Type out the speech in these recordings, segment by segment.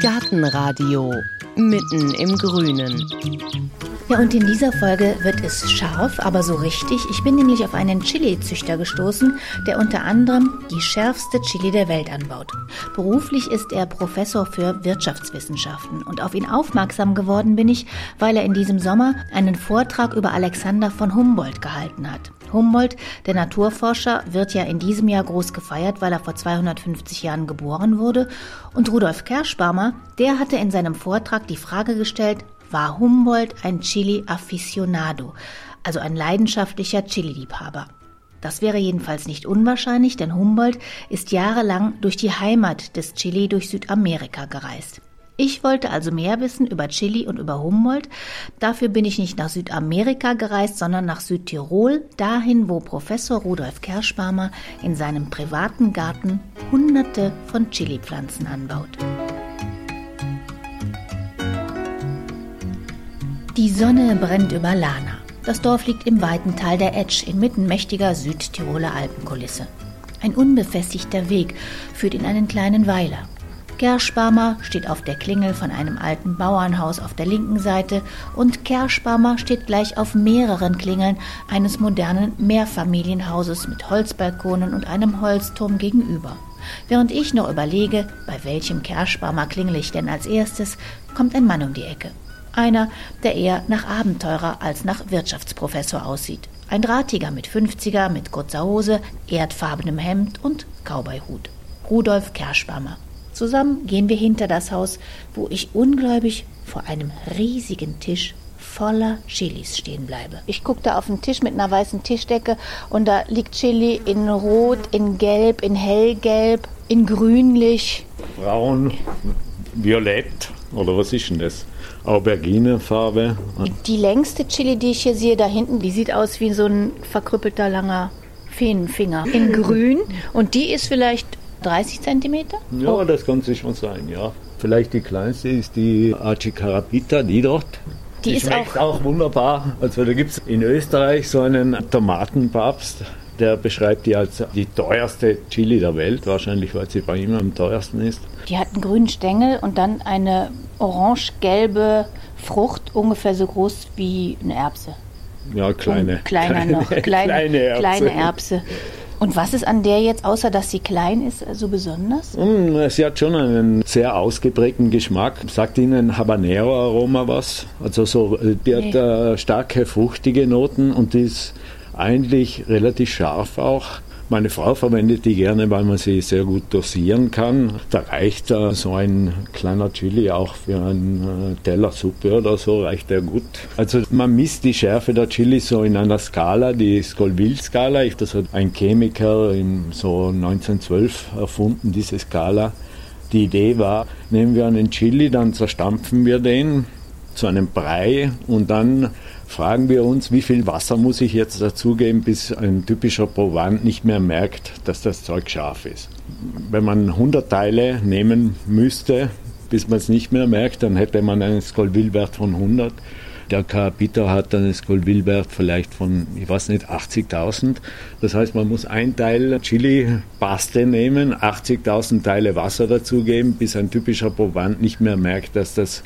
Gartenradio mitten im Grünen. Ja, und in dieser Folge wird es scharf, aber so richtig. Ich bin nämlich auf einen Chili-Züchter gestoßen, der unter anderem die schärfste Chili der Welt anbaut. Beruflich ist er Professor für Wirtschaftswissenschaften und auf ihn aufmerksam geworden bin ich, weil er in diesem Sommer einen Vortrag über Alexander von Humboldt gehalten hat. Humboldt, der Naturforscher, wird ja in diesem Jahr groß gefeiert, weil er vor 250 Jahren geboren wurde. Und Rudolf Kerschbarmer, der hatte in seinem Vortrag die Frage gestellt, war Humboldt ein Chili-Aficionado, also ein leidenschaftlicher Chili-Liebhaber. Das wäre jedenfalls nicht unwahrscheinlich, denn Humboldt ist jahrelang durch die Heimat des Chili durch Südamerika gereist. Ich wollte also mehr wissen über Chili und über Humboldt. Dafür bin ich nicht nach Südamerika gereist, sondern nach Südtirol, dahin, wo Professor Rudolf Kerschbarmer in seinem privaten Garten hunderte von Chili-Pflanzen anbaut. Die Sonne brennt über Lana. Das Dorf liegt im weiten Tal der Etsch inmitten mächtiger Südtiroler Alpenkulisse. Ein unbefestigter Weg führt in einen kleinen Weiler. Kerschbarmer steht auf der Klingel von einem alten Bauernhaus auf der linken Seite und Kerschbarmer steht gleich auf mehreren Klingeln eines modernen Mehrfamilienhauses mit Holzbalkonen und einem Holzturm gegenüber. Während ich noch überlege, bei welchem Kerschbarmer klingel ich denn als erstes, kommt ein Mann um die Ecke. Einer, der eher nach Abenteurer als nach Wirtschaftsprofessor aussieht. Ein Drahtiger mit 50er, mit kurzer Hose, erdfarbenem Hemd und Cowboyhut. Rudolf Kerschbammer. Zusammen gehen wir hinter das Haus, wo ich ungläubig vor einem riesigen Tisch voller Chilis stehen bleibe. Ich gucke da auf den Tisch mit einer weißen Tischdecke und da liegt Chili in Rot, in Gelb, in Hellgelb, in Grünlich. Braun, Violett oder was ist denn das? Auberginefarbe. Die längste Chili, die ich hier sehe, da hinten, die sieht aus wie so ein verkrüppelter langer Fähnenfinger in Grün. Und die ist vielleicht 30 Zentimeter? Ja, oh. das kann schon sein, ja. Vielleicht die kleinste ist die Acicarapita, die dort. Die, die ist schmeckt auch, auch wunderbar. Also da gibt es in Österreich so einen Tomatenpapst, der beschreibt die als die teuerste Chili der Welt, wahrscheinlich weil sie bei ihm am teuersten ist. Die hat einen grünen Stängel und dann eine orange-gelbe Frucht, ungefähr so groß wie eine Erbse. Ja, kleine. Und kleiner kleine, noch, kleine, kleine Erbse. Kleine Erbse. Und was ist an der jetzt, außer dass sie klein ist, so besonders? Mm, sie hat schon einen sehr ausgeprägten Geschmack. Sagt Ihnen Habanero-Aroma was? Also so, äh, die nee. hat äh, starke fruchtige Noten und die ist eigentlich relativ scharf auch. Meine Frau verwendet die gerne, weil man sie sehr gut dosieren kann. Da reicht äh, so ein kleiner Chili auch für einen äh, Teller Suppe oder so, reicht der gut. Also man misst die Schärfe der Chili so in einer Skala, die Scoville-Skala. Das hat ein Chemiker in so 1912 erfunden, diese Skala. Die Idee war, nehmen wir einen Chili, dann zerstampfen wir den zu einem Brei und dann fragen wir uns, wie viel Wasser muss ich jetzt dazugeben, bis ein typischer Provant nicht mehr merkt, dass das Zeug scharf ist. Wenn man 100 Teile nehmen müsste, bis man es nicht mehr merkt, dann hätte man einen Scoville-Wert von 100. Der Carapita hat einen Scoville-Wert vielleicht von, ich weiß nicht, 80.000. Das heißt, man muss ein Teil Chili-Paste nehmen, 80.000 Teile Wasser dazugeben, bis ein typischer Provant nicht mehr merkt, dass das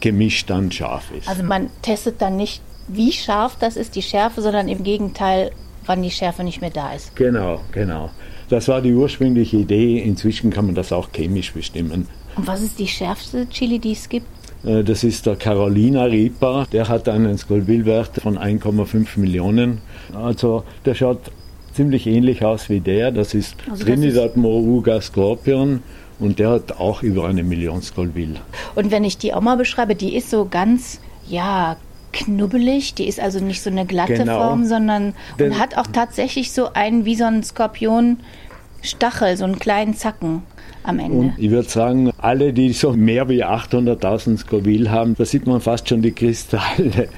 Gemisch dann scharf ist. Also man testet dann nicht wie scharf das ist, die Schärfe, sondern im Gegenteil, wann die Schärfe nicht mehr da ist. Genau, genau. Das war die ursprüngliche Idee. Inzwischen kann man das auch chemisch bestimmen. Und was ist die schärfste Chili, die es gibt? Äh, das ist der Carolina Reaper. Der hat einen Scoville-Wert von 1,5 Millionen. Also der schaut ziemlich ähnlich aus wie der. Das ist also Trinidad Moruga Scorpion. Und der hat auch über eine Million Scoville. Und wenn ich die auch mal beschreibe, die ist so ganz, ja, knubbelig. Die ist also nicht so eine glatte genau. Form, sondern und hat auch tatsächlich so einen wie so ein Skorpion Stachel, so einen kleinen Zacken am Ende. Und ich würde sagen, alle, die so mehr wie 800.000 Scoville haben, da sieht man fast schon die Kristalle.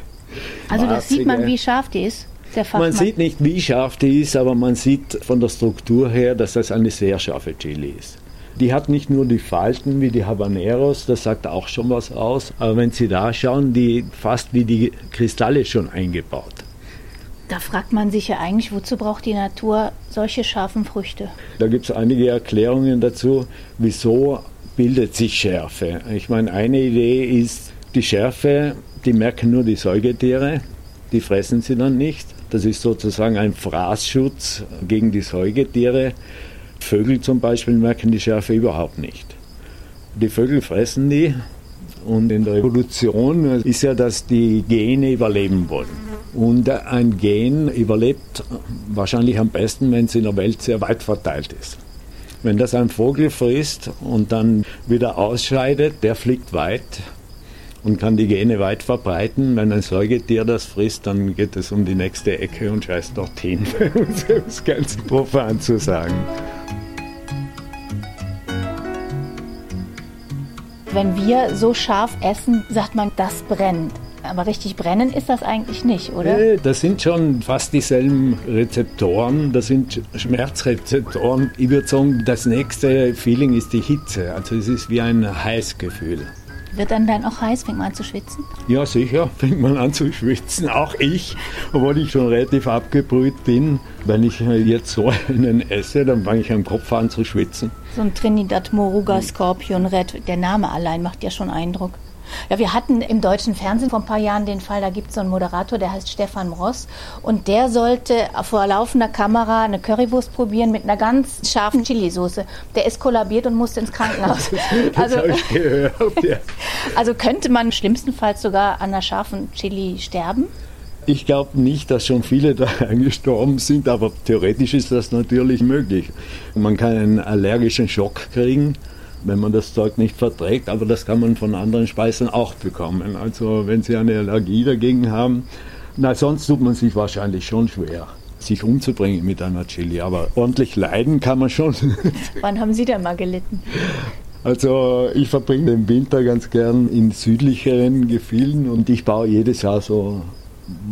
Also das sieht man, wie scharf die ist. Man sieht nicht, wie scharf die ist, aber man sieht von der Struktur her, dass das eine sehr scharfe Chili ist. Die hat nicht nur die Falten wie die Habaneros, das sagt auch schon was aus, aber wenn Sie da schauen, die fast wie die Kristalle schon eingebaut. Da fragt man sich ja eigentlich, wozu braucht die Natur solche scharfen Früchte? Da gibt es einige Erklärungen dazu, wieso bildet sich Schärfe. Ich meine, eine Idee ist, die Schärfe, die merken nur die Säugetiere, die fressen sie dann nicht. Das ist sozusagen ein Fraßschutz gegen die Säugetiere. Vögel zum Beispiel merken die Schärfe überhaupt nicht. Die Vögel fressen die und in der Evolution ist ja, dass die Gene überleben wollen. Und ein Gen überlebt wahrscheinlich am besten, wenn es in der Welt sehr weit verteilt ist. Wenn das ein Vogel frisst und dann wieder ausscheidet, der fliegt weit und kann die Gene weit verbreiten. Wenn ein Säugetier das frisst, dann geht es um die nächste Ecke und scheißt dorthin, um es ganz profan zu sagen. Wenn wir so scharf essen, sagt man, das brennt. Aber richtig brennen ist das eigentlich nicht, oder? Nee, das sind schon fast dieselben Rezeptoren. Das sind Schmerzrezeptoren. Ich würde sagen, das nächste Feeling ist die Hitze. Also es ist wie ein Heißgefühl. Wird dann dann auch heiß? Fängt man an zu schwitzen? Ja, sicher, fängt man an zu schwitzen. Auch ich, obwohl ich schon relativ abgebrüht bin. Wenn ich jetzt so einen esse, dann fange ich am Kopf an zu schwitzen. So ein Trinidad Moruga Scorpion Red, der Name allein macht ja schon Eindruck. Ja, wir hatten im deutschen Fernsehen vor ein paar Jahren den Fall, da gibt es so einen Moderator, der heißt Stefan Ross und der sollte vor laufender Kamera eine Currywurst probieren mit einer ganz scharfen Chili-Soße. Der ist kollabiert und musste ins Krankenhaus. Das habe ich gehört, ja. Also könnte man schlimmstenfalls sogar an einer scharfen Chili sterben? Ich glaube nicht, dass schon viele da gestorben sind, aber theoretisch ist das natürlich möglich. Man kann einen allergischen Schock kriegen wenn man das Zeug nicht verträgt, aber das kann man von anderen Speisen auch bekommen. Also wenn Sie eine Allergie dagegen haben, na sonst tut man sich wahrscheinlich schon schwer sich umzubringen mit einer Chili, aber ordentlich leiden kann man schon. Wann haben Sie denn mal gelitten? Also ich verbringe den Winter ganz gern in südlicheren Gefilden und ich baue jedes Jahr so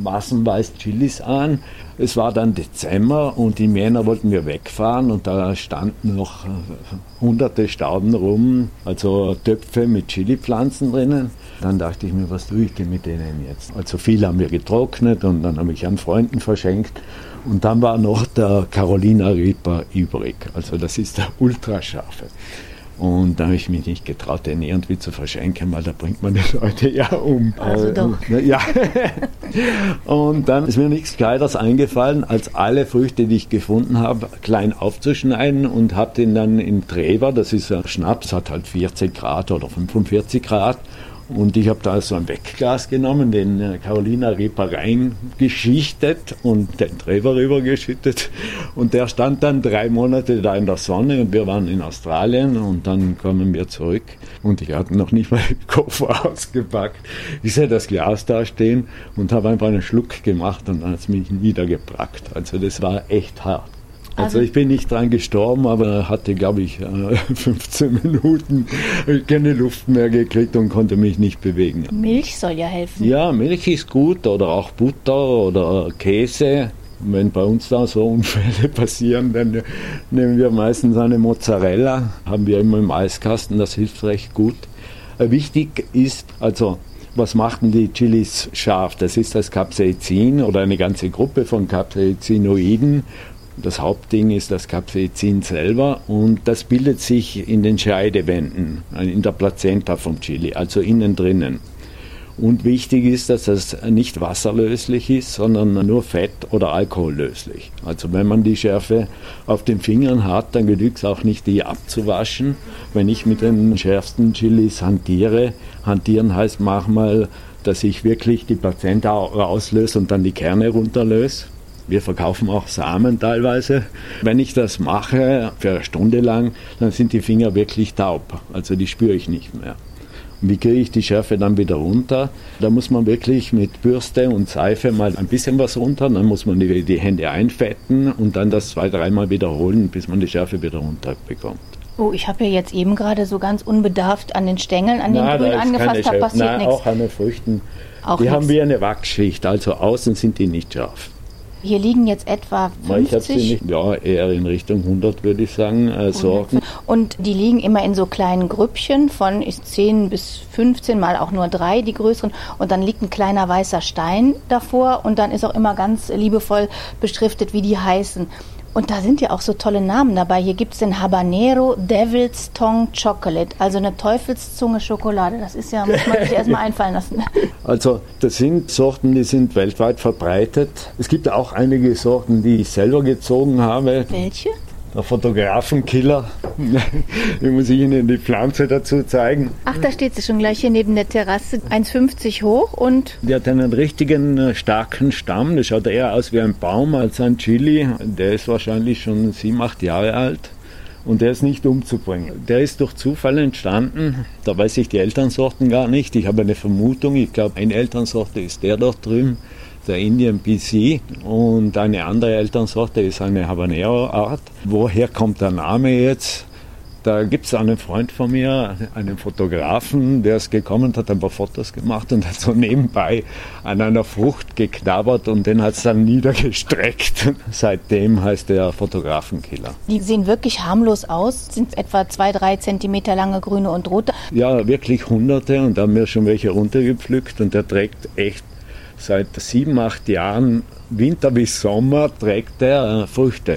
massenweise Chilis an. Es war dann Dezember und im Jänner wollten wir wegfahren und da standen noch äh, hunderte Stauden rum, also Töpfe mit Chilipflanzen drinnen. Dann dachte ich mir, was tue ich denn mit denen jetzt? Also viel haben wir getrocknet und dann habe ich an Freunden verschenkt. Und dann war noch der Carolina Reaper übrig. Also das ist der Ultrascharfe. Und da habe ich mich nicht getraut, den irgendwie zu verschenken, weil da bringt man die Leute ja um. Also äh, doch. Ja. und dann ist mir nichts Kleiders eingefallen, als alle Früchte, die ich gefunden habe, klein aufzuschneiden und habe den dann in Trever, das ist ein Schnaps, hat halt 40 Grad oder 45 Grad, und ich habe da so ein Wegglas genommen, den äh, Carolina Reaper reingeschichtet und den Trevor rübergeschüttet. Und der stand dann drei Monate da in der Sonne und wir waren in Australien und dann kommen wir zurück und ich hatte noch nicht mal den Koffer ausgepackt. Ich sehe das Glas da stehen und habe einfach einen Schluck gemacht und dann hat es mich wieder geprackt. Also das war echt hart. Also, also ich bin nicht dran gestorben, aber hatte, glaube ich, 15 äh, Minuten keine Luft mehr gekriegt und konnte mich nicht bewegen. Milch soll ja helfen. Ja, Milch ist gut oder auch Butter oder Käse. Wenn bei uns da so Unfälle passieren, dann nehmen wir meistens eine Mozzarella, haben wir immer im Eiskasten, das hilft recht gut. Äh, wichtig ist, also was machten die Chilis scharf? Das ist das Capsaicin oder eine ganze Gruppe von Capsaicinoiden das Hauptding ist das Capsaicin selber und das bildet sich in den Scheidewänden, in der Plazenta vom Chili, also innen drinnen. Und wichtig ist, dass das nicht wasserlöslich ist, sondern nur fett- oder alkohollöslich. Also wenn man die Schärfe auf den Fingern hat, dann genügt es auch nicht, die abzuwaschen. Wenn ich mit den schärfsten Chilis hantiere, hantieren heißt manchmal, dass ich wirklich die Plazenta rauslöse und dann die Kerne runterlöse. Wir verkaufen auch Samen teilweise. Wenn ich das mache für eine Stunde lang, dann sind die Finger wirklich taub. Also die spüre ich nicht mehr. Und wie kriege ich die Schärfe dann wieder runter? Da muss man wirklich mit Bürste und Seife mal ein bisschen was runter, dann muss man die, die Hände einfetten und dann das zwei, dreimal wiederholen, bis man die Schärfe wieder runterbekommt. Oh, ich habe ja jetzt eben gerade so ganz unbedarft an den Stängeln, an den Na, Grün angefasst, da passiert nichts. auch an den Früchten. Auch die nix. haben wie eine Wachsschicht, also außen sind die nicht scharf. Hier liegen jetzt etwa 50. Ich habe sie nicht, ja, eher in Richtung 100 würde ich sagen, äh, Sorten. Und die liegen immer in so kleinen Grüppchen von 10 bis 15, mal auch nur drei, die größeren. Und dann liegt ein kleiner weißer Stein davor und dann ist auch immer ganz liebevoll beschriftet, wie die heißen. Und da sind ja auch so tolle Namen dabei. Hier gibt es den Habanero Devil's Tongue Chocolate, also eine Teufelszunge Schokolade. Das ist ja, muss man sich erstmal einfallen lassen. Also das sind Sorten, die sind weltweit verbreitet. Es gibt auch einige Sorten, die ich selber gezogen habe. Welche? Der Fotografenkiller. ich muss Ihnen die Pflanze dazu zeigen. Ach, da steht sie schon gleich hier neben der Terrasse, 1,50 hoch und. Die hat einen richtigen äh, starken Stamm. Das schaut eher aus wie ein Baum als ein Chili. Der ist wahrscheinlich schon sieben, acht Jahre alt. Und der ist nicht umzubringen. Der ist durch Zufall entstanden. Da weiß ich die Elternsorten gar nicht. Ich habe eine Vermutung. Ich glaube, eine Elternsorte ist der dort drüben der Indian BC und eine andere Elternsorte ist eine Habanero-Art. Woher kommt der Name jetzt? Da gibt es einen Freund von mir, einen Fotografen, der ist gekommen, hat ein paar Fotos gemacht und hat so nebenbei an einer Frucht geknabbert und den hat es dann niedergestreckt. Seitdem heißt er Fotografenkiller. Die sehen wirklich harmlos aus, sind etwa zwei, drei Zentimeter lange grüne und rote. Ja, wirklich hunderte und da haben wir schon welche runtergepflückt und der trägt echt Seit sieben, acht Jahren, Winter bis Sommer, trägt er äh, Früchte.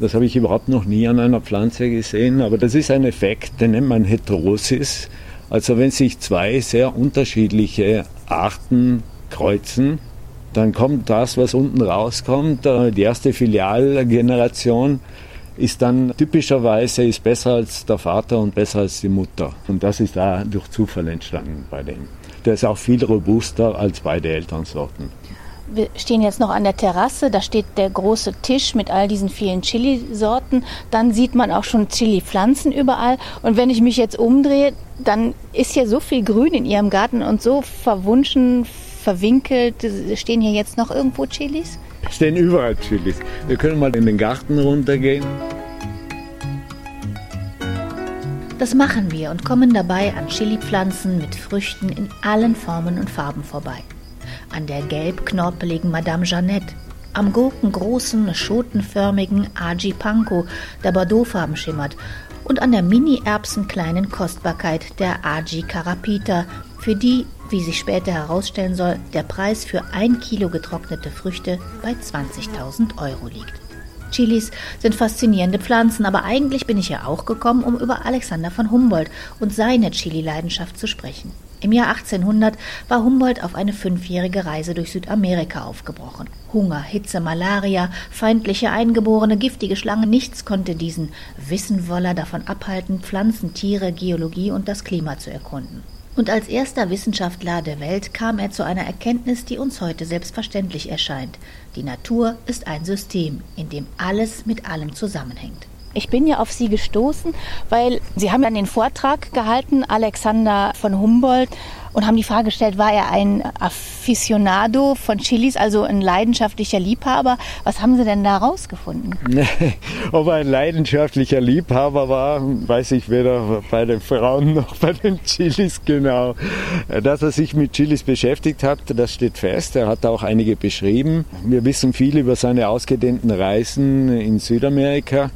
Das habe ich überhaupt noch nie an einer Pflanze gesehen, aber das ist ein Effekt, den nennt man Heterosis. Also wenn sich zwei sehr unterschiedliche Arten kreuzen, dann kommt das, was unten rauskommt. Äh, die erste Filialgeneration ist dann typischerweise ist besser als der Vater und besser als die Mutter. Und das ist da durch Zufall entstanden bei dem. Der ist auch viel robuster als beide Elternsorten. Wir stehen jetzt noch an der Terrasse, da steht der große Tisch mit all diesen vielen Chili-Sorten. Dann sieht man auch schon Chili-Pflanzen überall. Und wenn ich mich jetzt umdrehe, dann ist ja so viel Grün in Ihrem Garten und so verwunschen, verwinkelt. Stehen hier jetzt noch irgendwo Chilis? Stehen überall Chilis. Wir können mal in den Garten runtergehen. Das machen wir und kommen dabei an Chilipflanzen mit Früchten in allen Formen und Farben vorbei. An der gelbknorpeligen Madame Jeannette, am gurkengroßen, schotenförmigen Aji Panko, der bordeauxfarben schimmert, und an der mini-erbsenkleinen Kostbarkeit der Aji Carapita, für die, wie sich später herausstellen soll, der Preis für ein Kilo getrocknete Früchte bei 20.000 Euro liegt. Chilis sind faszinierende Pflanzen, aber eigentlich bin ich ja auch gekommen, um über Alexander von Humboldt und seine Chili-Leidenschaft zu sprechen. Im Jahr 1800 war Humboldt auf eine fünfjährige Reise durch Südamerika aufgebrochen. Hunger, Hitze, Malaria, feindliche Eingeborene, giftige Schlangen, nichts konnte diesen Wissenwoller davon abhalten, Pflanzen, Tiere, Geologie und das Klima zu erkunden. Und als erster Wissenschaftler der Welt kam er zu einer Erkenntnis, die uns heute selbstverständlich erscheint. Die Natur ist ein System, in dem alles mit allem zusammenhängt. Ich bin ja auf Sie gestoßen, weil Sie haben dann den Vortrag gehalten, Alexander von Humboldt, und haben die Frage gestellt, war er ein Aficionado von Chilis, also ein leidenschaftlicher Liebhaber? Was haben Sie denn da rausgefunden? Ob er ein leidenschaftlicher Liebhaber war, weiß ich weder bei den Frauen noch bei den Chilis genau. Dass er sich mit Chilis beschäftigt hat, das steht fest. Er hat auch einige beschrieben. Wir wissen viel über seine ausgedehnten Reisen in Südamerika.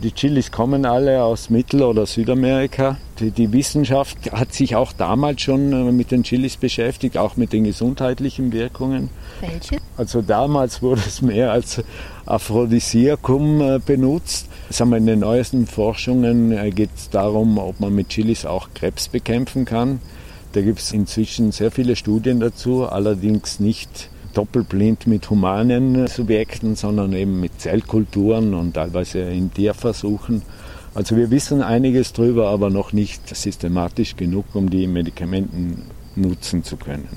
Die Chilis kommen alle aus Mittel- oder Südamerika. Die, die, Wissenschaft hat sich auch damals schon äh, mit den Chilis beschäftigt, auch mit den gesundheitlichen Wirkungen. Welche? Also damals wurde es mehr als Aphrodisiakum äh, benutzt. Sagen wir, in den neuesten Forschungen äh, geht es darum, ob man mit Chilis auch Krebs bekämpfen kann. Da gibt es inzwischen sehr viele Studien dazu, allerdings nicht doppelblind mit humanen Subjekten, sondern eben mit Zellkulturen und teilweise in Tierversuchen. Also wir wissen einiges drüber, aber noch nicht systematisch genug, um die Medikamenten nutzen zu können.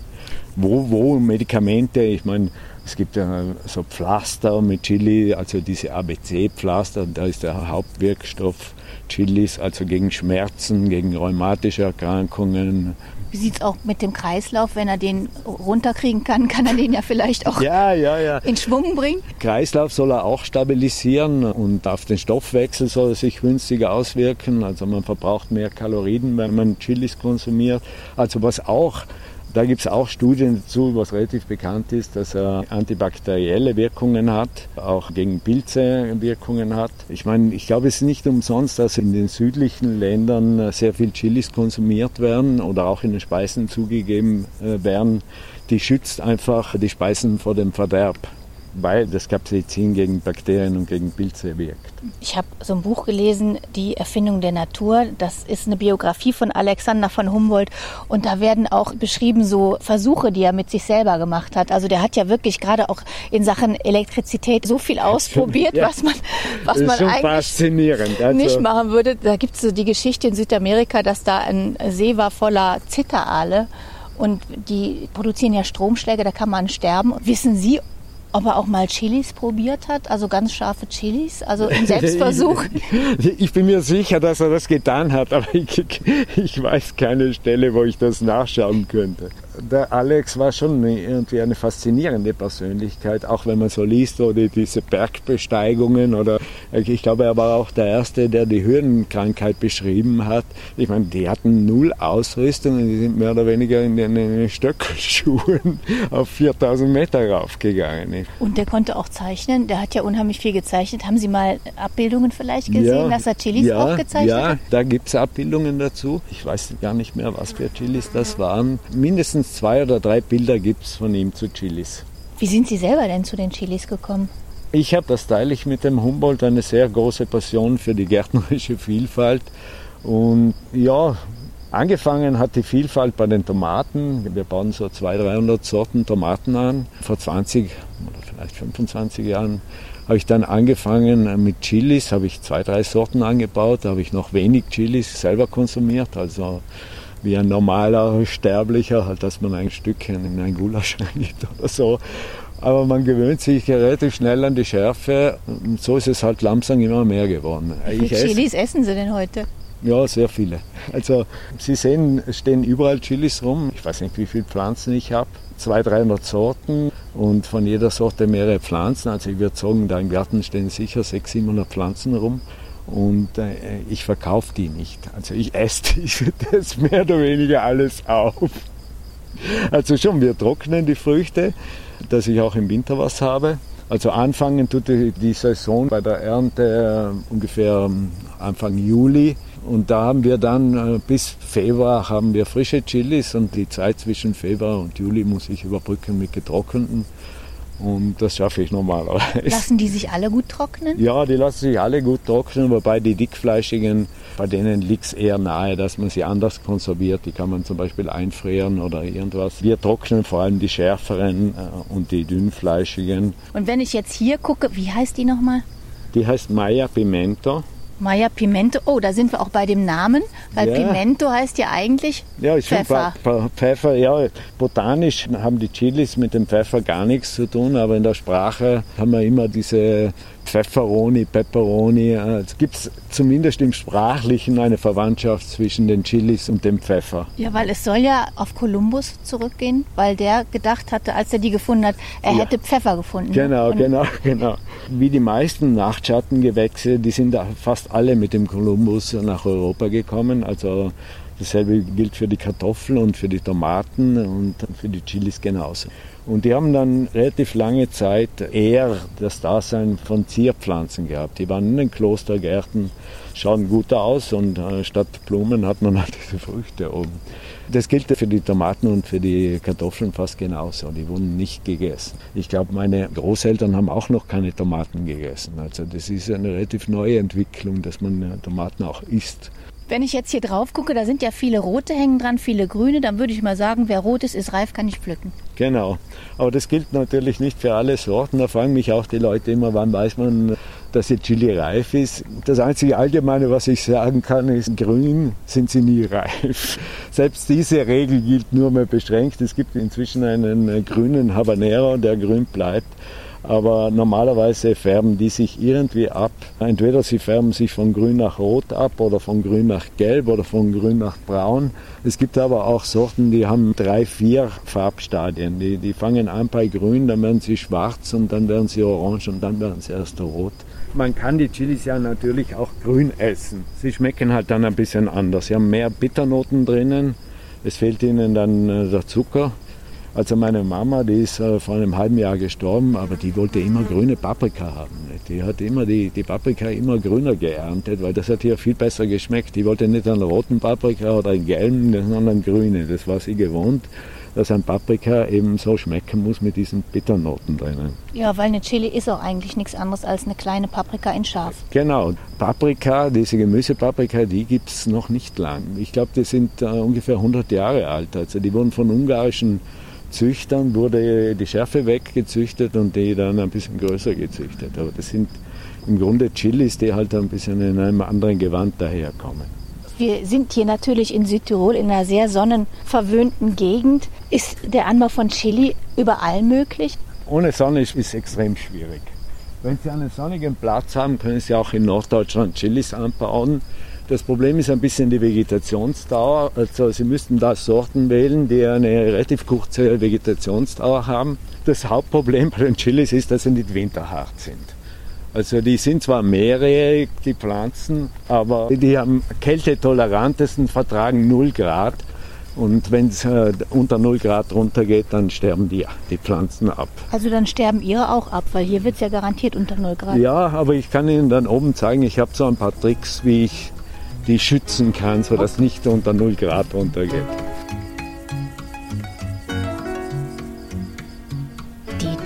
Wo, wo Medikamente, ich meine, es gibt ja so Pflaster mit Chili, also diese ABC-Pflaster, da ist der Hauptwirkstoff Chilis, also gegen Schmerzen, gegen rheumatische Erkrankungen, wie sieht es auch mit dem Kreislauf, wenn er den runterkriegen kann, kann er den ja vielleicht auch ja, ja, ja. in Schwung bringen? Kreislauf soll er auch stabilisieren und auf den Stoffwechsel soll er sich günstiger auswirken. Also man verbraucht mehr Kalorien, wenn man Chilis konsumiert. Also was auch da gibt es auch Studien dazu, was relativ bekannt ist, dass er antibakterielle Wirkungen hat, auch gegen Pilze Wirkungen hat. Ich meine, ich glaube, es ist nicht umsonst, dass in den südlichen Ländern sehr viel Chilis konsumiert werden oder auch in den Speisen zugegeben äh, werden. Die schützt einfach die Speisen vor dem Verderb. Weil das Capsaicin gegen Bakterien und gegen Pilze wirkt. Ich habe so ein Buch gelesen, Die Erfindung der Natur. Das ist eine Biografie von Alexander von Humboldt und da werden auch beschrieben so Versuche, die er mit sich selber gemacht hat. Also der hat ja wirklich gerade auch in Sachen Elektrizität so viel ausprobiert, ja. was man, was man eigentlich also nicht machen würde. Da gibt es so die Geschichte in Südamerika, dass da ein See war voller Zitteraale und die produzieren ja Stromschläge, da kann man sterben. Wissen Sie, ob er auch mal Chilis probiert hat, also ganz scharfe Chilis, also im Selbstversuch? ich bin mir sicher, dass er das getan hat, aber ich, ich weiß keine Stelle, wo ich das nachschauen könnte der Alex war schon irgendwie eine faszinierende Persönlichkeit, auch wenn man so liest, oder diese Bergbesteigungen oder ich glaube, er war auch der Erste, der die Höhenkrankheit beschrieben hat. Ich meine, die hatten null Ausrüstung und die sind mehr oder weniger in den Stöckelschuhen auf 4000 Meter raufgegangen. Und der konnte auch zeichnen, der hat ja unheimlich viel gezeichnet. Haben Sie mal Abbildungen vielleicht gesehen, ja, dass er Chilis ja, auch gezeichnet ja, hat? Ja, da gibt es Abbildungen dazu. Ich weiß gar nicht mehr, was für Chilis das waren. Mindestens mindestens zwei oder drei Bilder gibt es von ihm zu Chilis. Wie sind Sie selber denn zu den Chilis gekommen? Ich habe, das teile ich mit dem Humboldt, eine sehr große Passion für die gärtnerische Vielfalt. Und ja, angefangen hat die Vielfalt bei den Tomaten. Wir bauen so 200, 300 Sorten Tomaten an. Vor 20 oder vielleicht 25 Jahren habe ich dann angefangen mit Chilis, habe ich zwei, drei Sorten angebaut, da habe ich noch wenig Chilis selber konsumiert, also wie ein normaler Sterblicher, halt, dass man ein Stückchen in ein Gulasch reingibt oder so. Aber man gewöhnt sich relativ schnell an die Schärfe und so ist es halt langsam immer mehr geworden. Wie viele Chilis essen Sie denn heute? Ja, sehr viele. Also Sie sehen, es stehen überall Chilis rum. Ich weiß nicht, wie viele Pflanzen ich habe. 200, 300 Sorten und von jeder Sorte mehrere Pflanzen. Also ich würde sagen, da im Garten stehen sicher 600, 700 Pflanzen rum und äh, ich verkaufe die nicht. Also ich esse das mehr oder weniger alles auf. Also schon, wir trocknen die Früchte, dass ich auch im Winter was habe. Also anfangen tut die, die Saison bei der Ernte äh, ungefähr ähm, Anfang Juli. Und da haben wir dann äh, bis Februar haben wir frische Chilis und die Zeit zwischen Februar und Juli muss ich überbrücken mit getrockneten. Und das schaffe ich normalerweise. Lassen die sich alle gut trocknen? Ja, die lassen sich alle gut trocknen, wobei die dickfleischigen, bei denen liegt es eher nahe, dass man sie anders konserviert. Die kann man zum Beispiel einfrieren oder irgendwas. Wir trocknen vor allem die schärferen äh, und die dünnfleischigen. Und wenn ich jetzt hier gucke, wie heißt die nochmal? Die heißt Maya Pimento. Maya Pimento. Oh, da sind wir auch bei dem Namen, weil ja. Pimento heißt ja eigentlich ja, ich Pfeffer. Pfeffer, ja, botanisch haben die Chilis mit dem Pfeffer gar nichts zu tun, aber in der Sprache haben wir immer diese Pfefferoni, Pepperoni. Es gibt zumindest im Sprachlichen eine Verwandtschaft zwischen den Chilis und dem Pfeffer. Ja, weil es soll ja auf Kolumbus zurückgehen, weil der gedacht hatte, als er die gefunden hat, er ja. hätte Pfeffer gefunden. Genau, und genau, genau. Wie die meisten Nachtschattengewächse, die sind fast alle mit dem Kolumbus nach Europa gekommen. Also dasselbe gilt für die Kartoffeln und für die Tomaten und für die Chilis genauso. Und die haben dann relativ lange Zeit eher das Dasein von Zierpflanzen gehabt. Die waren in den Klostergärten, schauen gut aus und äh, statt Blumen hat man halt diese Früchte oben. Das gilt für die Tomaten und für die Kartoffeln fast genauso. Die wurden nicht gegessen. Ich glaube, meine Großeltern haben auch noch keine Tomaten gegessen. Also das ist eine relativ neue Entwicklung, dass man äh, Tomaten auch isst. Wenn ich jetzt hier drauf gucke, da sind ja viele rote hängen dran, viele grüne, dann würde ich mal sagen, wer rot ist, ist reif, kann ich pflücken. Genau. Aber das gilt natürlich nicht für alle Sorten. Da fragen mich auch die Leute immer, wann weiß man, dass die Chili reif ist. Das einzige Allgemeine, was ich sagen kann, ist, grün sind sie nie reif. Selbst diese Regel gilt nur mehr beschränkt. Es gibt inzwischen einen grünen Habanero, der grün bleibt aber normalerweise färben die sich irgendwie ab. Entweder sie färben sich von grün nach rot ab oder von grün nach gelb oder von grün nach braun. Es gibt aber auch Sorten, die haben drei, vier Farbstadien. Die, die fangen an bei grün, dann werden sie schwarz und dann werden sie orange und dann werden sie erst rot. Man kann die Chilis ja natürlich auch grün essen. Sie schmecken halt dann ein bisschen anders. Sie haben mehr Bitternoten drinnen. Es fehlt ihnen dann äh, der Zucker. Also meine Mama, die ist äh, vor einem halben Jahr gestorben, aber die wollte immer grüne Paprika haben. Die hat immer die, die Paprika immer grüner geerntet, weil das hat ihr viel besser geschmeckt. Die wollte nicht einen roten Paprika oder einen gelben, sondern einen grünen. Das war sie gewohnt. dass ein Paprika eben so schmecken muss mit diesen Bitternoten drinnen. Ja, weil eine Chili ist auch eigentlich nichts anderes als eine kleine Paprika in scharf. Genau. Paprika, diese Gemüsepaprika, die gibt es noch nicht lang. Ich glaube, die sind äh, ungefähr 100 Jahre alt. Also die wurden von ungarischen Züchtern, wurde die Schärfe weggezüchtet und die dann ein bisschen größer gezüchtet. Aber das sind im Grunde Chilis, die halt ein bisschen in einem anderen Gewand daherkommen. Wir sind hier natürlich in Südtirol in einer sehr sonnenverwöhnten Gegend. Ist der Anbau von Chili überall möglich? Ohne Sonne ist es extrem schwierig. Wenn Sie einen sonnigen Platz haben, können Sie auch in Norddeutschland Chilis anbauen. Das Problem ist ein bisschen die Vegetationsdauer. Also Sie müssten da Sorten wählen, die eine relativ kurze Vegetationsdauer haben. Das Hauptproblem bei den Chilis ist, dass sie nicht winterhart sind. Also die sind zwar mehrjährig, die Pflanzen, aber die am kältetolerantesten vertragen 0 Grad. Und wenn es äh, unter 0 Grad runtergeht, dann sterben die, die Pflanzen ab. Also dann sterben ihre auch ab, weil hier wird es ja garantiert unter 0 Grad. Ja, aber ich kann Ihnen dann oben zeigen, ich habe so ein paar Tricks, wie ich die schützen kann, sodass nicht unter 0 Grad runtergeht.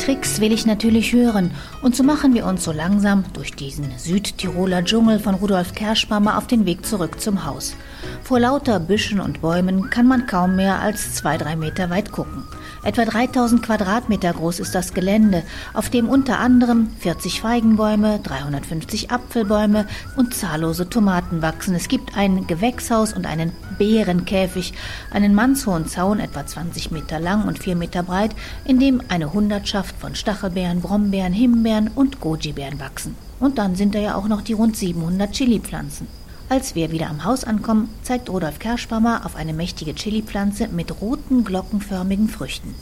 Tricks will ich natürlich hören und so machen wir uns so langsam durch diesen Südtiroler Dschungel von Rudolf Kerschbaumer auf den Weg zurück zum Haus. Vor lauter Büschen und Bäumen kann man kaum mehr als zwei, drei Meter weit gucken. Etwa 3000 Quadratmeter groß ist das Gelände, auf dem unter anderem 40 Feigenbäume, 350 Apfelbäume und zahllose Tomaten wachsen. Es gibt ein Gewächshaus und einen Bärenkäfig, einen mannshohen Zaun etwa 20 Meter lang und 4 Meter breit, in dem eine Hundertschaft von Stachelbeeren, Brombeeren, Himbeeren und Goji-Beeren wachsen. Und dann sind da ja auch noch die rund 700 Chili-Pflanzen. Als wir wieder am Haus ankommen, zeigt Rudolf Kerschbaumer auf eine mächtige Chili-Pflanze mit roten, glockenförmigen Früchten.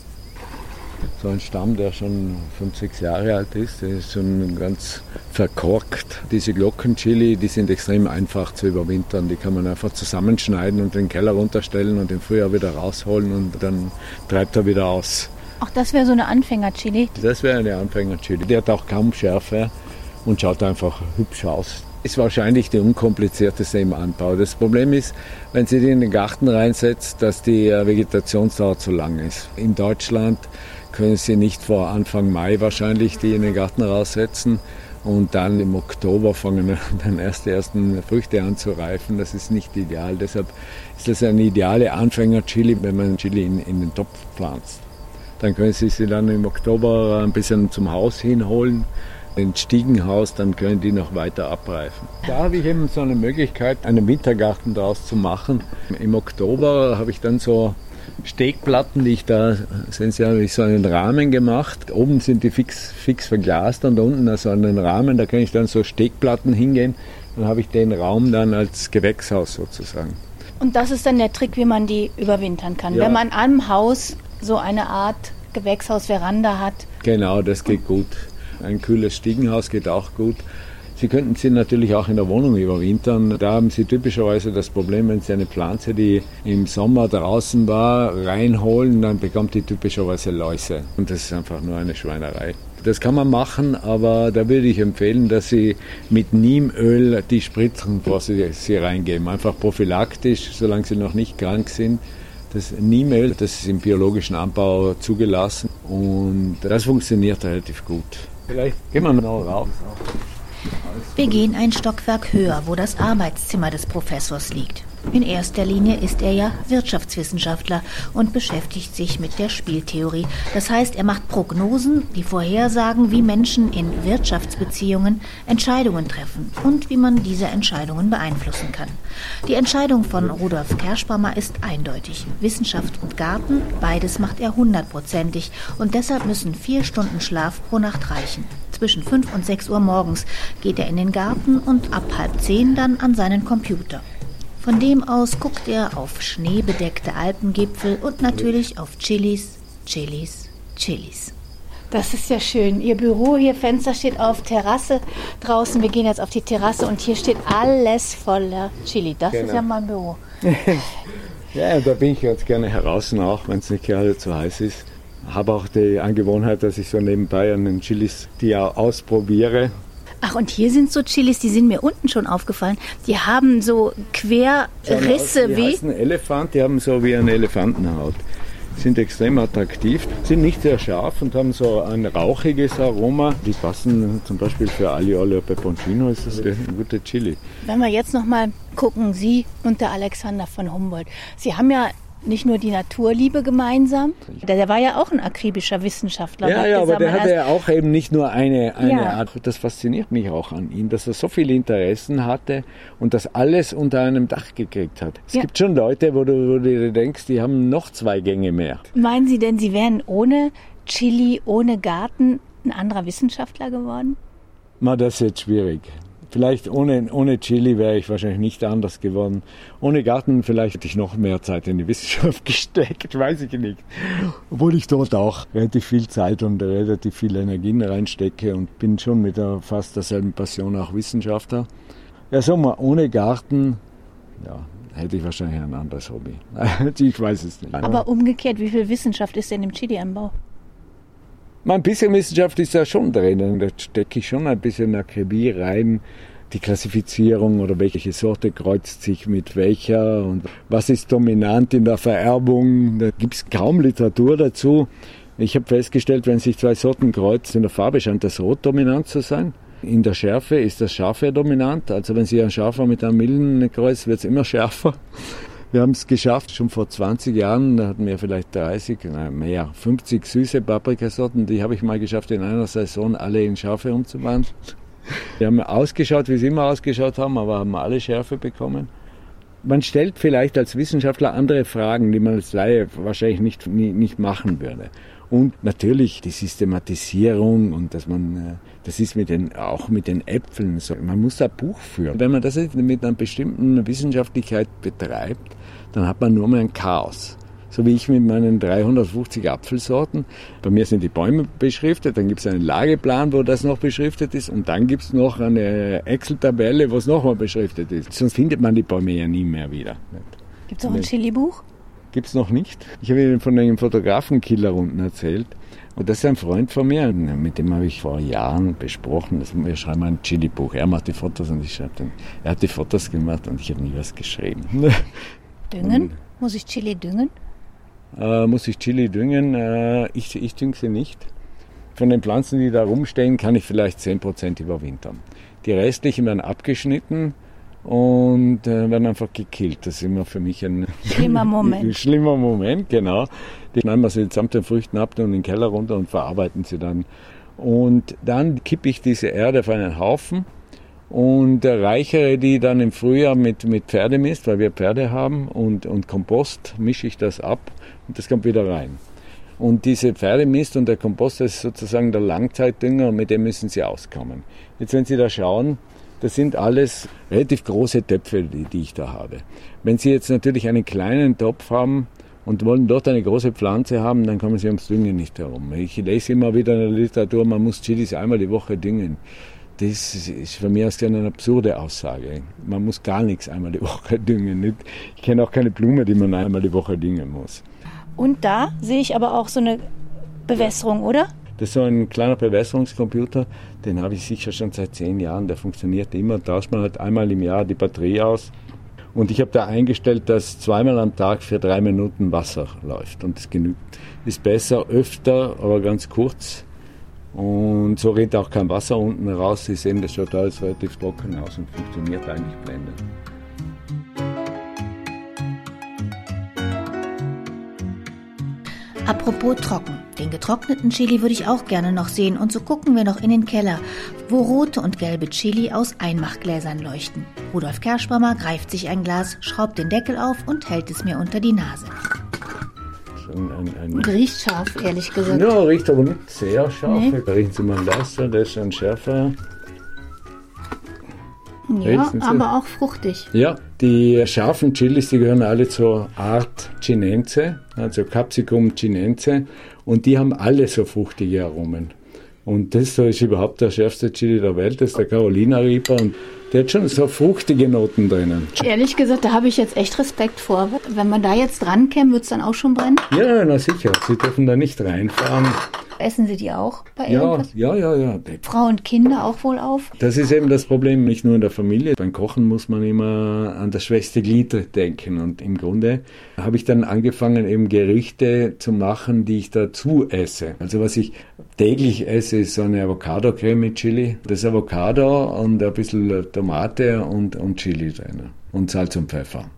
So ein Stamm, der schon 50 Jahre alt ist, der ist schon ganz verkorkt. Diese Glockenchili, die sind extrem einfach zu überwintern. Die kann man einfach zusammenschneiden und in den Keller runterstellen und im Frühjahr wieder rausholen und dann treibt er wieder aus. Ach, das wäre so eine Anfänger-Chili? Das wäre eine Anfänger-Chili. Die hat auch kaum Schärfe und schaut einfach hübsch aus ist wahrscheinlich die unkomplizierteste im Anbau. Das Problem ist, wenn Sie die in den Garten reinsetzt, dass die äh, Vegetationsdauer zu lang ist. In Deutschland können Sie nicht vor Anfang Mai wahrscheinlich die in den Garten raussetzen und dann im Oktober fangen dann erst die ersten Früchte an zu reifen. Das ist nicht ideal. Deshalb ist das eine ideale Anfänger-Chili, wenn man Chili in, in den Topf pflanzt. Dann können Sie sie dann im Oktober ein bisschen zum Haus hinholen ins Stiegenhaus, dann können die noch weiter abreifen. Da habe ich eben so eine Möglichkeit, einen Wintergarten daraus zu machen. Im Oktober habe ich dann so Stegplatten, die ich da, sehen Sie, habe ich so einen Rahmen gemacht. Oben sind die fix, fix verglast und unten also einen Rahmen, da kann ich dann so Stegplatten hingehen. Dann habe ich den Raum dann als Gewächshaus sozusagen. Und das ist dann der Trick, wie man die überwintern kann. Ja. Wenn man am Haus so eine Art Gewächshaus-Veranda hat. Genau, das geht gut. Ein kühles Stiegenhaus geht auch gut. Sie könnten sie natürlich auch in der Wohnung überwintern. Da haben Sie typischerweise das Problem, wenn Sie eine Pflanze, die im Sommer draußen war, reinholen, dann bekommt die typischerweise Läuse. Und das ist einfach nur eine Schweinerei. Das kann man machen, aber da würde ich empfehlen, dass Sie mit Niemöl die spritzen, bevor Sie sie reingeben. Einfach prophylaktisch, solange Sie noch nicht krank sind. Das Niemöl, das ist im biologischen Anbau zugelassen und das funktioniert relativ gut. Vielleicht gehen wir noch rauf. Wir gehen ein Stockwerk höher, wo das Arbeitszimmer des Professors liegt. In erster Linie ist er ja Wirtschaftswissenschaftler und beschäftigt sich mit der Spieltheorie. Das heißt, er macht Prognosen, die vorhersagen, wie Menschen in Wirtschaftsbeziehungen Entscheidungen treffen und wie man diese Entscheidungen beeinflussen kann. Die Entscheidung von Rudolf Kerschbaumer ist eindeutig. Wissenschaft und Garten, beides macht er hundertprozentig und deshalb müssen vier Stunden Schlaf pro Nacht reichen. Zwischen fünf und sechs Uhr morgens geht er in den Garten und ab halb zehn dann an seinen Computer. Von dem aus guckt er auf schneebedeckte Alpengipfel und natürlich auf Chilis, Chilis, Chilis. Das ist ja schön. Ihr Büro hier, Fenster steht auf Terrasse draußen. Wir gehen jetzt auf die Terrasse und hier steht alles voller Chili. Das genau. ist ja mein Büro. ja, da bin ich ganz gerne heraus, auch wenn es nicht gerade zu heiß ist. Habe auch die Angewohnheit, dass ich so nebenbei an den Chilis die ausprobiere. Ach, und hier sind so Chilis, die sind mir unten schon aufgefallen. Die haben so Querrisse die wie. Die Elefant, die haben so wie eine Elefantenhaut. sind extrem attraktiv, sind nicht sehr scharf und haben so ein rauchiges Aroma. Die passen zum Beispiel für Aglio olio peperoncino ist das ein guter Chili. Wenn wir jetzt nochmal gucken, Sie und der Alexander von Humboldt. Sie haben ja nicht nur die Naturliebe gemeinsam. Der, war ja auch ein akribischer Wissenschaftler. Ja, ja, aber der hatte ja auch eben nicht nur eine, eine Ja. Art. Das fasziniert mich auch an ihm, dass er so viele Interessen hatte und das alles unter einem Dach gekriegt hat. Es Ja. gibt schon Leute, wo du, wo du dir denkst, die haben noch zwei Gänge mehr. Meinen Sie denn, Sie wären ohne Chili, ohne Garten ein anderer Wissenschaftler geworden? Ma, das ist jetzt schwierig. Vielleicht ohne, ohne Chili wäre ich wahrscheinlich nicht anders geworden. Ohne Garten vielleicht hätte ich noch mehr Zeit in die Wissenschaft gesteckt, weiß ich nicht. Obwohl ich dort auch relativ viel Zeit und relativ viel Energien reinstecke und bin schon mit der fast derselben Passion auch Wissenschaftler. Ja, sag mal, ohne Garten, ja, hätte ich wahrscheinlich ein anderes Hobby. ich weiß es nicht. Aber umgekehrt, wie viel Wissenschaft ist denn im Chili-Anbau? Ein bisschen Wissenschaft ist da schon drin. Da stecke ich schon ein bisschen Akribie rein. Die Klassifizierung oder welche Sorte kreuzt sich mit welcher und was ist dominant in der Vererbung. Da gibt es kaum Literatur dazu. Ich habe festgestellt, wenn sich zwei Sorten kreuzen, in der Farbe scheint das Rot dominant zu sein. In der Schärfe ist das Scharfe dominant. Also wenn Sie ein Scharfer mit einem Milden kreuzt, wird es immer schärfer. Wir haben es geschafft, schon vor 20 Jahren, da hatten wir vielleicht 30, nein, mehr, 50 süße Paprikasorten, die habe ich mal geschafft, in einer Saison alle in Schärfe umzuwandeln. Wir haben ausgeschaut, wie sie immer ausgeschaut haben, aber haben alle Schärfe bekommen. Man stellt vielleicht als Wissenschaftler andere Fragen, die man als Laie wahrscheinlich nicht, nie, nicht machen würde. Und natürlich die Systematisierung und dass man, äh, das ist mit den, auch mit den Äpfeln so. Man muss da Buch führen. Wenn man das mit einer bestimmten Wissenschaftlichkeit betreibt, dann hat man nur mehr ein Chaos. So wie ich mit meinen 350 Apfelsorten. Bei mir sind die Bäume beschriftet, dann gibt es einen Lageplan, wo das noch beschriftet ist und dann gibt es noch eine Excel-Tabelle, wo es nochmal beschriftet ist. Sonst findet man die Bäume ja nie mehr wieder. Gibt es auch ein. Chili-Buch? Gibt es noch nicht. Ich habe Ihnen von einem Fotografenkiller unten erzählt. Und das ist ein Freund von mir, mit dem habe ich vor Jahren besprochen. dass Wir schreiben ein Chili-Buch. Er macht die Fotos und ich schreibe dann. Er hat die Fotos gemacht und ich habe nie was geschrieben. Düngen? Muss ich Chili düngen? äh, muss ich Chili düngen? Äh, ich, ich dünge sie nicht. Von den Pflanzen, die da rumstehen, kann ich vielleicht 10% überwintern. Die restlichen werden abgeschnitten und äh, werden einfach gekillt. Das ist immer für mich ein Schlimmer Moment. ein schlimmer Moment, genau. Die schneiden wir sie samt den Früchten ab, tun in den Keller runter und verarbeiten sie dann. Und dann kippe ich diese Erde auf einen Haufen und reichere die dann im Frühjahr mit, mit Pferdemist, weil wir Pferde haben, und, und Kompost mische ich das ab und das kommt wieder rein. Und diese Pferdemist und der Kompost, das ist sozusagen der Langzeitdünger und mit dem müssen Sie auskommen. Jetzt, wenn Sie da schauen, das sind alles relativ große Töpfe, die, die ich da habe. Wenn Sie jetzt natürlich einen kleinen Topf haben und wollen dort eine große Pflanze haben, dann kommen Sie ums Düngen nicht herum. Ich lese immer wieder in der Literatur, man muss Chilis einmal die Woche düngen. Das ist für mich erst eine absurde Aussage. Man muss gar nichts einmal die Woche düngen. Ich kenne auch keine Blume, die man einmal die Woche düngen muss. Und da sehe ich aber auch so eine Bewässerung, oder? Das ist so ein kleiner Bewässerungscomputer, den habe ich sicher schon seit zehn Jahren. Der funktioniert immer. Tauscht man halt einmal im Jahr die Batterie aus. Und ich habe da eingestellt, dass zweimal am Tag für drei Minuten Wasser läuft. Und das genügt. Ist besser, öfter, aber ganz kurz. Und so rennt auch kein Wasser unten raus. Sie sehen, das schaut alles relativ trocken aus und funktioniert eigentlich blendend. Apropos trocken. Den getrockneten Chili würde ich auch gerne noch sehen und so gucken wir noch in den Keller, wo rote und gelbe Chili aus Einmachgläsern leuchten. Rudolf Kerschbaumer greift sich ein Glas, schraubt den Deckel auf und hält es mir unter die Nase. Ein, ein, riecht scharf, ehrlich gesagt. ja, riecht aber nicht sehr scharf. Nee. Riechen Sie mal das, der ist schon schärfer. Ja, aber auch fruchtig. Ja, die scharfen Chilis, die gehören alle zur Art Chinense, also Capsicum Chinense, und die haben alle so fruchtige Aromen. Und das ist überhaupt der schärfste Chili der Welt, das ist der Carolina Reaper und der hat schon so fruchtige Noten drinnen. Ehrlich gesagt, da habe ich jetzt echt Respekt vor. Wenn man da jetzt dran käme, wird es dann auch schon brennen? Ja, na sicher, Sie dürfen da nicht reinfahren. Essen Sie die auch bei Ja, irgendwas? ja, ja, ja. Frau und Kinder auch wohl auf? Das ist eben das Problem, nicht nur in der Familie. Beim Kochen muss man immer an das schwächste Glied denken. Und im Grunde habe ich dann angefangen, eben Gerichte zu machen, die ich dazu esse. Also was ich täglich esse, ist so eine Avocado-Creme mit Chili. Das Avocado und ein bisschen Tomate und, und Chili drin. Und Salz und Pfeffer.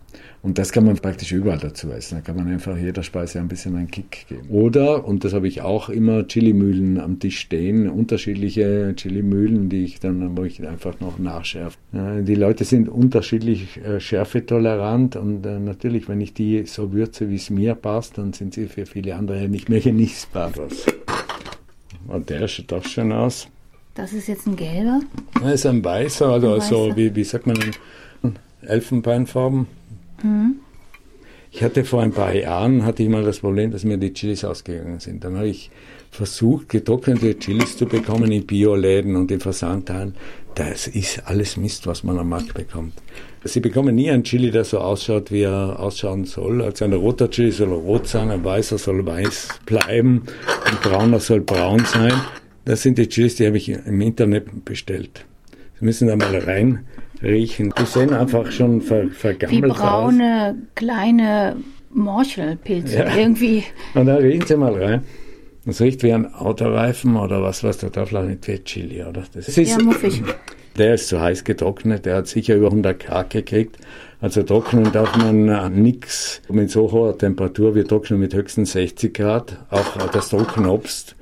Und das kann man praktisch überall dazu essen. Da kann man einfach jeder Speise ein bisschen einen Kick geben. Oder, und das habe ich auch immer, Chilimühlen am Tisch stehen, unterschiedliche Chilimühlen, die ich dann, wo ich einfach noch nachschärfe. Die Leute sind unterschiedlich äh, schärfetolerant und äh, natürlich, wenn ich die so würze, wie es mir passt, dann sind sie für viele andere nicht mehr genießbar. Und der schaut auch schön aus. Das ist jetzt ein gelber. Das ist ein weißer, also Ein so, weißer. wie, wie sagt man, Elfenbeinfarben. Ich hatte vor ein paar Jahren hatte ich mal das Problem, dass mir die Chilis ausgegangen sind. Dann habe ich versucht, getrocknete Chilis zu bekommen in Bioläden und in Versandteilen. Das ist alles Mist, was man am Markt bekommt. Sie bekommen nie einen Chili, der so ausschaut, wie er ausschauen soll. Also ein roter Chili soll rot sein, ein weißer soll weiß bleiben, ein brauner soll braun sein. Das sind die Chilis, die habe ich im Internet bestellt. Sie müssen da mal rein riechen. Die sehen einfach schon ver, Wie vergammelt aus. braune, kleine Morchelpilze. Ja. Irgendwie. Und da riechen Sie mal rein. Das riecht wie ein Autoreifen oder was, was da drauf nicht wie Chili, oder? Das ist, Ja, muffig. Der ist zu heiß getrocknet, der hat sicher über 100 Grad gekriegt. Also trocknen darf man äh, nix mit so hoher Temperatur. Wir trocknen mit höchstens 60 Grad. Auch äh, das Trockenobst.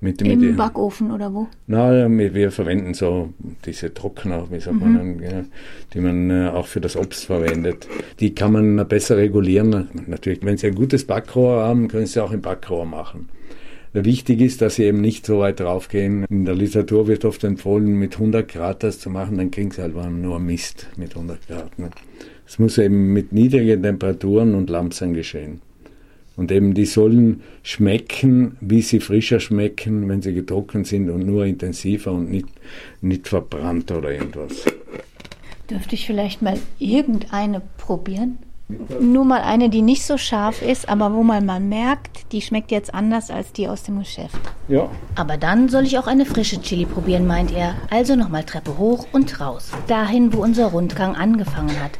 Mit, mit Im Backofen oder wo? na, wir wir verwenden so diese Trockner, wie sagt man, dann, ja, die man äh, auch für das Obst verwendet. Die kann man besser regulieren. Natürlich, wenn Sie ein gutes Backrohr haben, können Sie auch im Backrohr machen. Wichtig ist, dass Sie eben nicht so weit draufgehen. In der Literatur wird oft empfohlen, mit 100 Grad das zu machen, dann kriegen Sie halt nur Mist mit 100 Grad. Ne? Es muss eben mit niedrigen Temperaturen und langsam geschehen. Und eben die sollen schmecken, wie sie frischer schmecken, wenn sie getrocknet sind und nur intensiver und nicht, nicht verbrannt oder irgendwas. Dürfte ich vielleicht mal irgendeine probieren? Nur mal eine, die nicht so scharf ist, aber wo man mal merkt, die schmeckt jetzt anders als die aus dem Geschäft. Ja. Aber dann soll ich auch eine frische Chili probieren, meint er. Also nochmal Treppe hoch und raus. Dahin, wo unser Rundgang angefangen hat.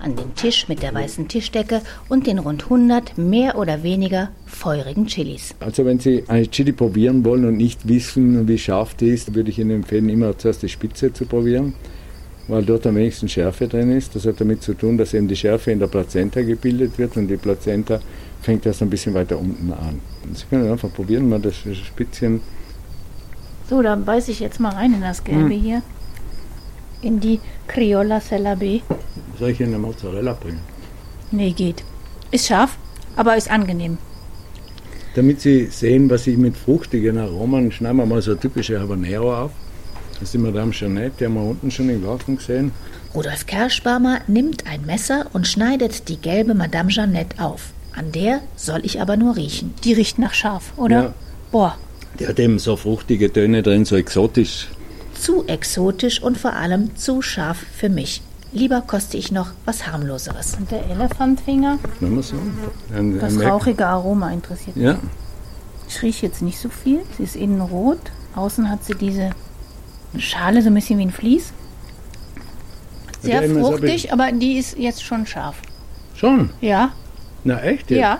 An den Tisch mit der weißen Tischdecke und den rund 100 mehr oder weniger feurigen Chilis. Also wenn Sie eine Chili probieren wollen und nicht wissen, wie scharf die ist, würde ich Ihnen empfehlen, immer zuerst die Spitze zu probieren, weil dort am wenigsten Schärfe drin ist. Das hat damit zu tun, dass eben die Schärfe in der Plazenta gebildet wird und die Plazenta fängt erst ein bisschen weiter unten an. Sie können einfach probieren, mal das Spitzchen. So, dann beiß ich jetzt mal rein in das Gelbe hier. In die Criolla Celabe. Soll ich Ihnen eine Mozzarella bringen? Nee, geht. Ist scharf, aber ist angenehm. Damit Sie sehen, was ich mit fruchtigen Aromen, schneiden wir mal so typische Habanero auf. Das ist die Madame Jeanette, die haben wir unten schon im Garten gesehen. Rudolf Kerschbarmer nimmt ein Messer und schneidet die gelbe Madame Jeannette auf. An der soll ich aber nur riechen. Die riecht nach scharf, oder? Ja. Boah, Die hat eben so fruchtige Töne drin, so exotisch. zu exotisch und vor allem zu scharf für mich. Lieber koste ich noch was harmloseres. Und der Elefantfinger? Wenn so. Ein, Das ein rauchige Aroma interessiert mich. Ja, Ich rieche jetzt nicht so viel. Sie ist innen rot. Außen hat sie diese Schale, so ein bisschen wie ein Vlies. Sehr so fruchtig, aber die ist jetzt schon scharf. schon. Ja, Na echt? jetzt? ja.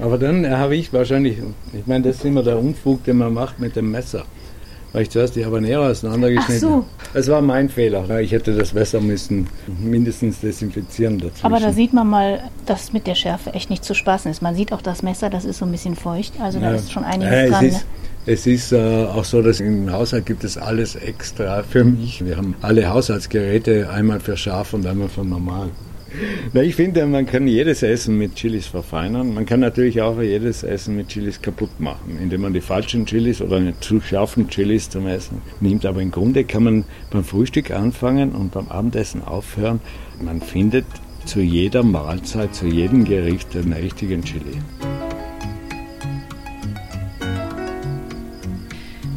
Aber dann habe ich wahrscheinlich, ich meine, das ist immer der Unfug, den man macht mit dem Messer. Weil ich zuerst die Habanero auseinandergeschnitten Ach so. habe. Das war mein Fehler. Ich hätte das Messer müssen mindestens desinfizieren dazwischen. Aber da sieht man mal, dass mit der Schärfe echt nicht zu spaßen ist. Man sieht auch das Messer, das ist so ein bisschen feucht. Also da Ja. ist schon einiges Ja, dran. Es ne? Es ist äh, auch so, dass im Haushalt gibt es alles extra für mich. Wir haben alle Haushaltsgeräte, einmal für scharf und einmal für normal. Na, ich finde, man kann jedes Essen mit Chilis verfeinern. Man kann natürlich auch jedes Essen mit Chilis kaputt machen, indem man die falschen Chilis oder nicht zu scharfen Chilis zum Essen nimmt. Aber im Grunde kann man beim Frühstück anfangen und beim Abendessen aufhören. Man findet zu jeder Mahlzeit, zu jedem Gericht einen richtigen Chili.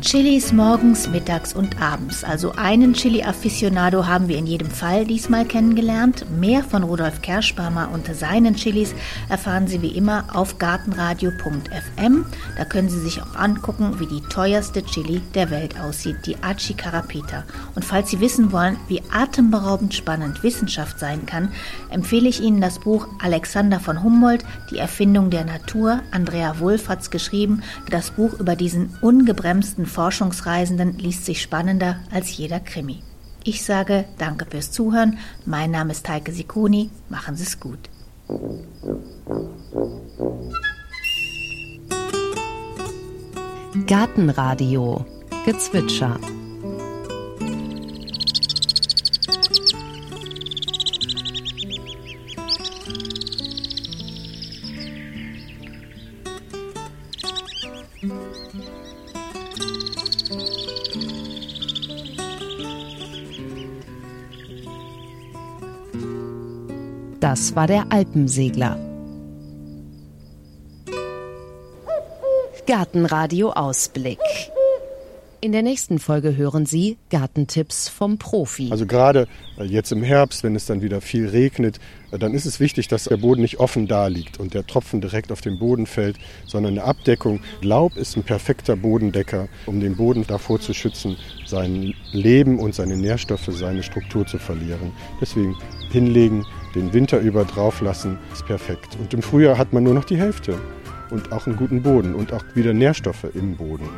Chilis morgens, mittags und abends. Also einen Chili-Afficionado haben wir in jedem Fall diesmal kennengelernt. Mehr von Rudolf Kerschbaumer und seinen Chilis erfahren Sie wie immer auf gartenradio.fm. Da können Sie sich auch angucken, wie die teuerste Chili der Welt aussieht, die Achi Carapita. Und falls Sie wissen wollen, wie atemberaubend spannend Wissenschaft sein kann, empfehle ich Ihnen das Buch Alexander von Humboldt, Die Erfindung der Natur. Andrea Wulff hat es geschrieben. Das Buch über diesen ungebremsten Forschungsreisenden liest sich spannender als jeder Krimi. Ich sage danke fürs Zuhören. Mein Name ist Heike Sikoni. Machen Sie es gut. Gartenradio Gezwitscher Das war der Alpensegler. Gartenradio Ausblick. In der nächsten Folge hören Sie Gartentipps vom Profi. Also gerade äh, jetzt im Herbst, wenn es dann wieder viel regnet, äh, dann ist es wichtig, dass der Boden nicht offen da liegt und der Tropfen direkt auf den Boden fällt, sondern eine Abdeckung. Laub ist ein perfekter Bodendecker, um den Boden davor zu schützen, sein Leben und seine Nährstoffe, seine Struktur zu verlieren. Deswegen hinlegen, den Winter über drauf lassen, ist perfekt. Und im Frühjahr hat man nur noch die Hälfte und auch einen guten Boden und auch wieder Nährstoffe im Boden.